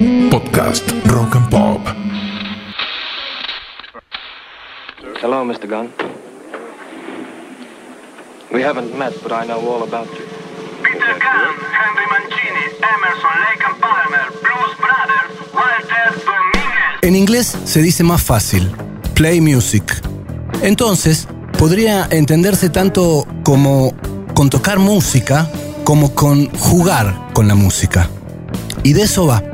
Podcast Rock and Pop. Hello, Mr. Gunn. We haven't met, but I know all about you. Peter Gunn, Henry Mancini, Emerson, Lake and Palmer, Blues Brothers, Walter Dominguez. En inglés se dice más fácil, play music. Entonces, podría entenderse tanto como con tocar música como con jugar con la música. Y de eso va.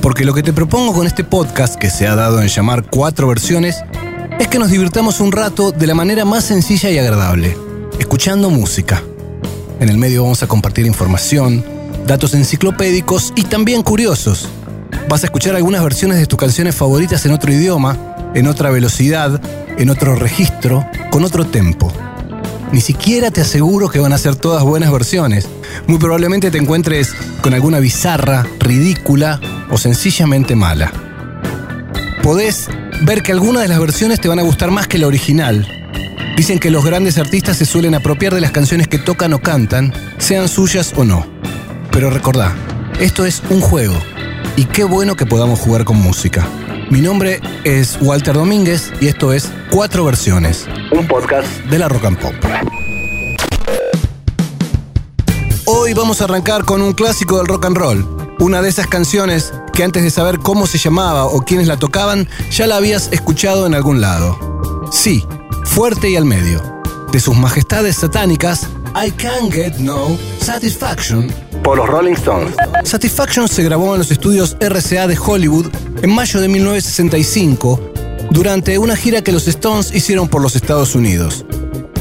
Porque lo que te propongo con este podcast, que se ha dado en llamar cuatro versiones, es que nos divirtamos un rato de la manera más sencilla y agradable, escuchando música. En el medio vamos a compartir información, datos enciclopédicos y también curiosos. Vas a escuchar algunas versiones de tus canciones favoritas en otro idioma, en otra velocidad, en otro registro, con otro tempo. Ni siquiera te aseguro que van a ser todas buenas versiones. Muy probablemente te encuentres con alguna bizarra, ridícula o sencillamente mala. Podés ver que algunas de las versiones te van a gustar más que la original. Dicen que los grandes artistas se suelen apropiar de las canciones que tocan o cantan, sean suyas o no. Pero recordá, esto es un juego. Y qué bueno que podamos jugar con música. Mi nombre es Walter Domínguez y esto es Cuatro Versiones, un podcast de la Rock and Pop. Hoy vamos a arrancar con un clásico del rock and roll, una de esas canciones que antes de saber cómo se llamaba o quiénes la tocaban, ya la habías escuchado en algún lado. Sí, fuerte y al medio. De sus majestades satánicas, I Can't Get No Satisfaction por los Rolling Stones. Satisfaction se grabó en los estudios RCA de Hollywood en mayo de 1965 durante una gira que los Stones hicieron por los Estados Unidos.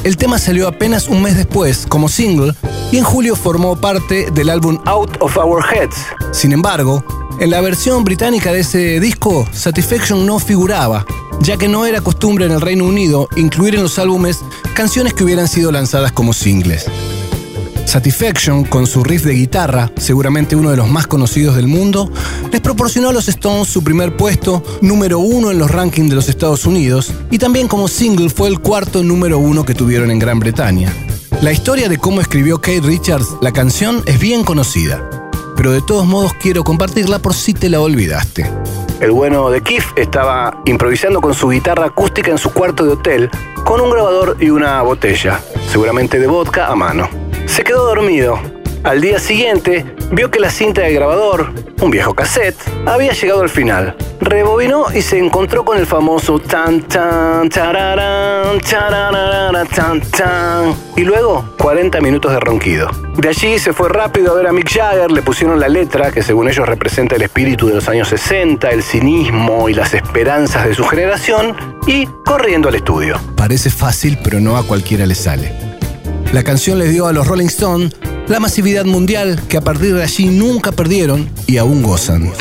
El tema salió apenas un mes después como single y en julio formó parte del álbum Out of Our Heads. Sin embargo, en la versión británica de ese disco, Satisfaction no figuraba, ya que no era costumbre en el Reino Unido incluir en los álbumes canciones que hubieran sido lanzadas como singles. Satisfaction, con su riff de guitarra, seguramente uno de los más conocidos del mundo, les proporcionó a los Stones su primer puesto número uno en los rankings de los Estados Unidos y también como single fue el cuarto número uno que tuvieron en Gran Bretaña. La historia de cómo escribió Kate Richards la canción es bien conocida, pero de todos modos quiero compartirla por si te la olvidaste. El bueno de Keith estaba improvisando con su guitarra acústica en su cuarto de hotel con un grabador y una botella, seguramente de vodka a mano. Se quedó dormido. Al día siguiente, vio que la cinta de grabador, un viejo cassette, había llegado al final. Rebobinó y se encontró con el famoso tan tan tararán, tararara, tan tan. Y luego, 40 minutos de ronquido. De allí se fue rápido a ver a Mick Jagger, le pusieron la letra, que según ellos representa el espíritu de los años 60, el cinismo y las esperanzas de su generación, y corriendo al estudio. Parece fácil, pero no a cualquiera le sale. La canción les dio a los Rolling Stones la masividad mundial que a partir de allí nunca perdieron y aún gozan.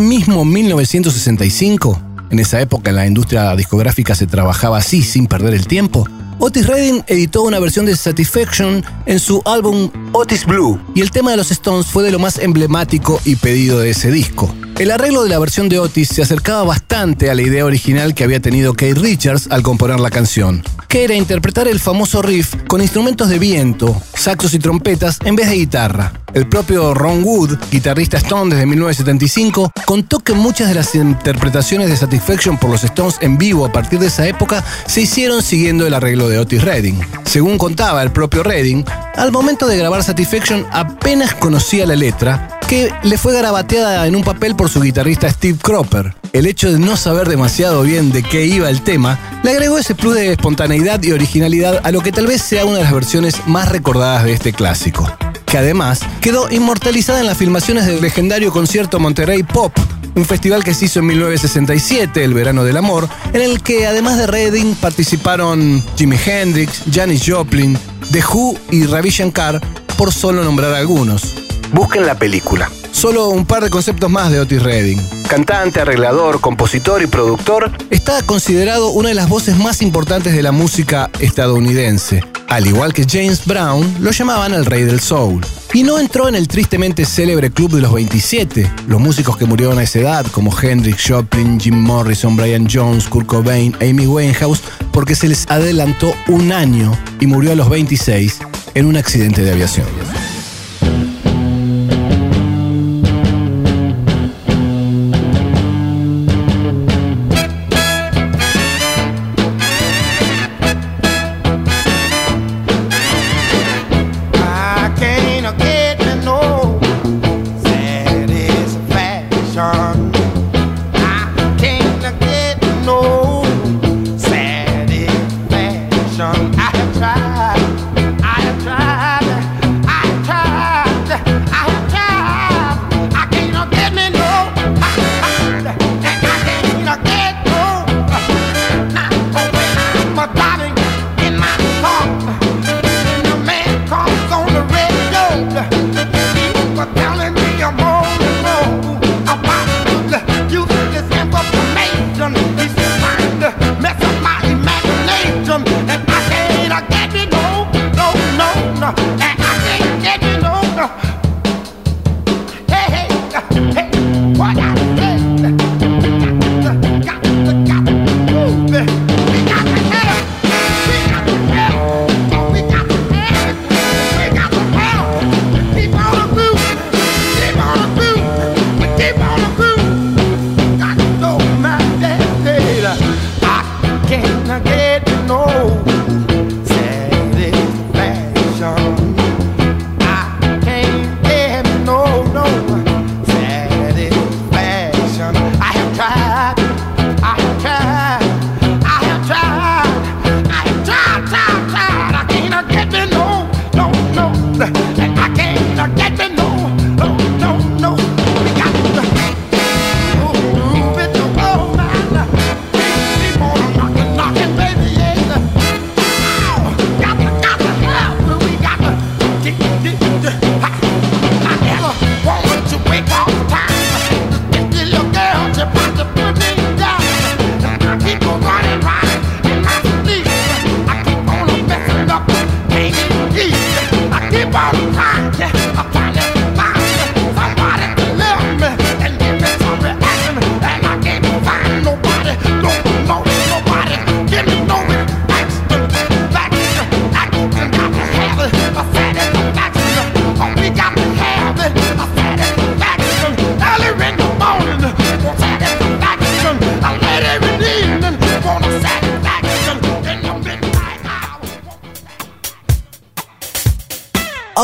Mismo 1965, en esa época en la industria discográfica se trabajaba así sin perder el tiempo, Otis Redding editó una versión de Satisfaction en su álbum Otis Blue, y el tema de los Stones fue de lo más emblemático y pedido de ese disco. El arreglo de la versión de Otis se acercaba bastante a la idea original que había tenido Keith Richards al componer la canción, que era interpretar el famoso riff con instrumentos de viento, saxos y trompetas en vez de guitarra. El propio Ron Wood, guitarrista Stone desde 1975, contó que muchas de las interpretaciones de Satisfaction por los Stones en vivo a partir de esa época se hicieron siguiendo el arreglo de Otis Redding. Según contaba el propio Redding, al momento de grabar Satisfaction apenas conocía la letra, que le fue garabateada en un papel por su guitarrista Steve Cropper. El hecho de no saber demasiado bien de qué iba el tema le agregó ese plus de espontaneidad y originalidad a lo que tal vez sea una de las versiones más recordadas de este clásico, que además quedó inmortalizada en las filmaciones del legendario concierto Monterrey Pop, un festival que se hizo en 1967, el verano del amor, en el que además de Redding participaron Jimi Hendrix, Janis Joplin, The Who y Ravi Shankar, por solo nombrar algunos. Busquen la película. Solo un par de conceptos más de Otis Redding. Cantante, arreglador, compositor y productor, está considerado una de las voces más importantes de la música estadounidense. Al igual que James Brown, lo llamaban el rey del soul. Y no entró en el tristemente célebre club de los 27. Los músicos que murieron a esa edad, como Hendrix, Joplin, Jim Morrison, Brian Jones, Kurt Cobain, Amy Winehouse, porque se les adelantó un año y murió a los 26 en un accidente de aviación.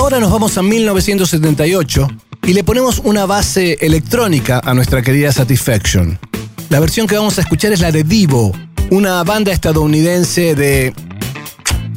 Ahora nos vamos a 1978 y le ponemos una base electrónica a nuestra querida Satisfaction. La versión que vamos a escuchar es la de Divo, una banda estadounidense de...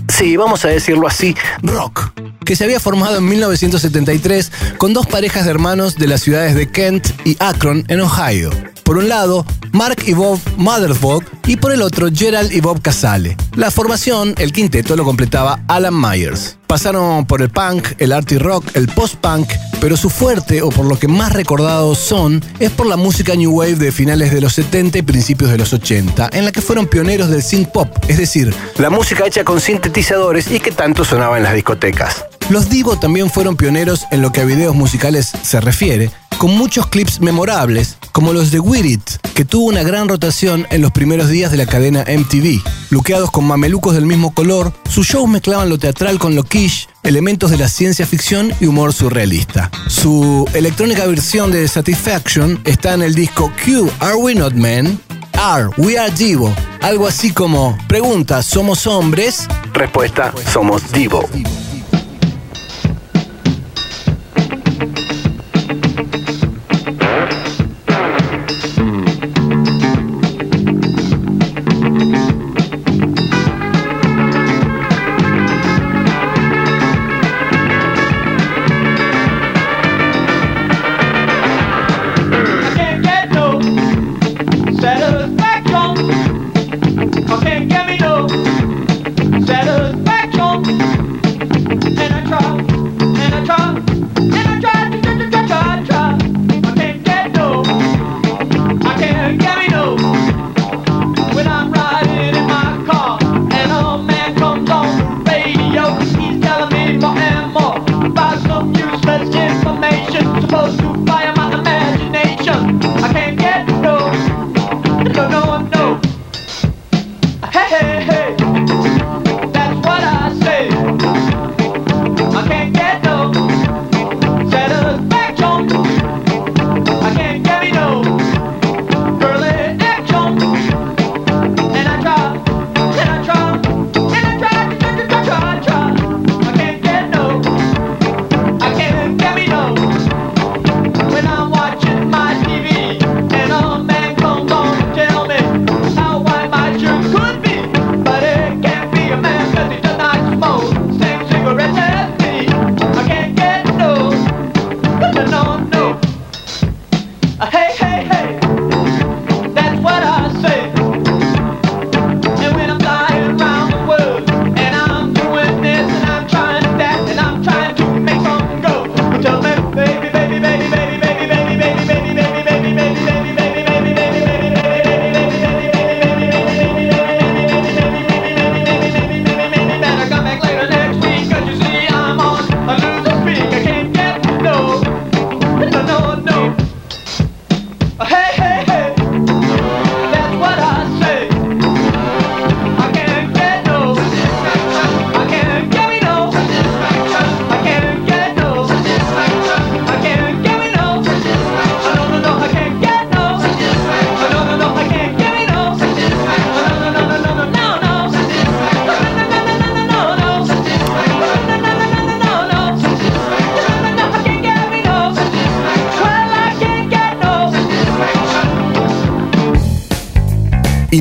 Sí, vamos a decirlo así, rock, que se había formado en 1973 con dos parejas de hermanos de las ciudades de Kent y Akron, en Ohio. Por un lado, Mark y Bob Mothersbaugh y por el otro Gerald y Bob Casale. La formación, el quinteto, lo completaba Alan Myers. Pasaron por el punk, el arty rock, el post-punk, pero su fuerte, o por lo que más recordados son, es por la música new wave de finales de los 70 y principios de los 80, en la que fueron pioneros del synth pop, es decir, la música hecha con sintetizadores y que tanto sonaba en las discotecas. Los Divo también fueron pioneros en lo que a videos musicales se refiere, con muchos clips memorables, como los de Wear It, que tuvo una gran rotación en los primeros días de la cadena MTV. Luqueados con mamelucos del mismo color, sus shows mezclaban lo teatral con lo quiche, elementos de la ciencia ficción y humor surrealista. Su electrónica versión de Satisfaction está en el disco Q, Are We Not Men? Are, We Are Divo. Algo así como, pregunta, ¿somos hombres? Respuesta, somos Divo.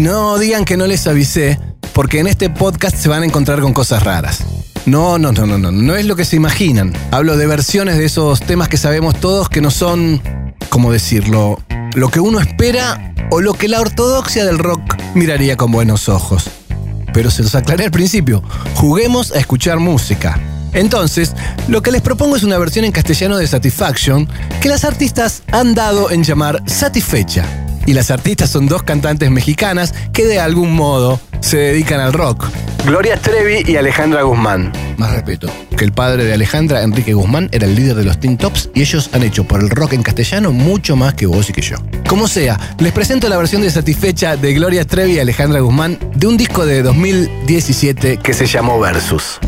No digan que no les avisé, porque en este podcast se van a encontrar con cosas raras. No, no, no, no, no, no es lo que se imaginan. Hablo de versiones de esos temas que sabemos todos que no son, ¿cómo decirlo? Lo que uno espera o lo que la ortodoxia del rock miraría con buenos ojos. Pero se los aclaré al principio, juguemos a escuchar música. Entonces, lo que les propongo es una versión en castellano de Satisfaction que las artistas han dado en llamar Satisfecha. Y las artistas son dos cantantes mexicanas que de algún modo se dedican al rock. Gloria Trevi y Alejandra Guzmán. Más respeto, que el padre de Alejandra, Enrique Guzmán, era el líder de los Teen Tops y ellos han hecho por el rock en castellano mucho más que vos y que yo. Como sea, les presento la versión de Satisfecha de Gloria Trevi y Alejandra Guzmán de un disco de 2017 que se llamó Versus.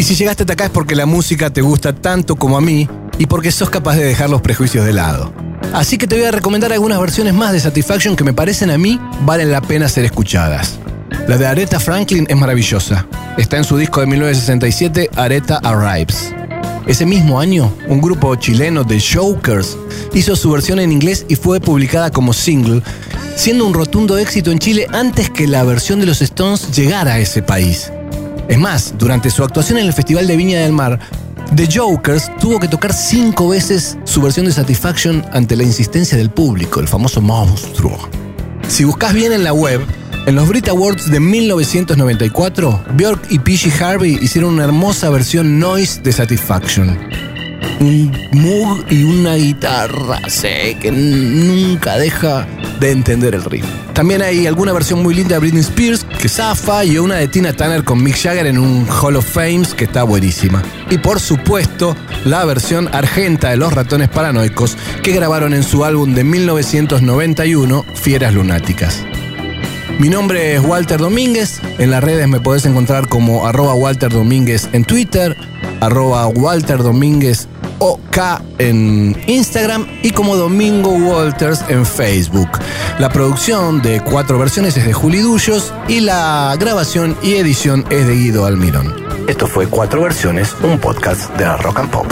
Y si llegaste hasta acá es porque la música te gusta tanto como a mí y porque sos capaz de dejar los prejuicios de lado. Así que te voy a recomendar algunas versiones más de Satisfaction que me parecen a mí valen la pena ser escuchadas. La de Aretha Franklin es maravillosa. Está en su disco de 1967, Aretha Arrives. Ese mismo año, un grupo chileno de Jokers hizo su versión en inglés y fue publicada como single, siendo un rotundo éxito en Chile antes que la versión de los Stones llegara a ese país. Es más, durante su actuación en el Festival de Viña del Mar, The Jokers tuvo que tocar cinco veces su versión de Satisfaction ante la insistencia del público, el famoso monstruo. Si buscas bien en la web, en los Brit Awards de 1994, Björk y PG Harvey hicieron una hermosa versión noise de Satisfaction. Un Moog y una guitarra sé, que nunca deja de entender el ritmo. También hay alguna versión muy linda de Britney Spears que zafa y una de Tina Turner con Mick Jagger en un Hall of Fames que está buenísima. Y por supuesto, la versión argenta de Los Ratones Paranoicos que grabaron en su álbum de 1991, Fieras Lunáticas. Mi nombre es Walter Domínguez. En las redes me podés encontrar como arroba Walter Domínguez en Twitter, arroba Walter Domínguez OK en Instagram y como Domingo Walters en Facebook. La producción de cuatro versiones es de Juli Dullos y la grabación y edición es de Guido Almirón. Esto fue Cuatro Versiones, un podcast de la Rock and Pop.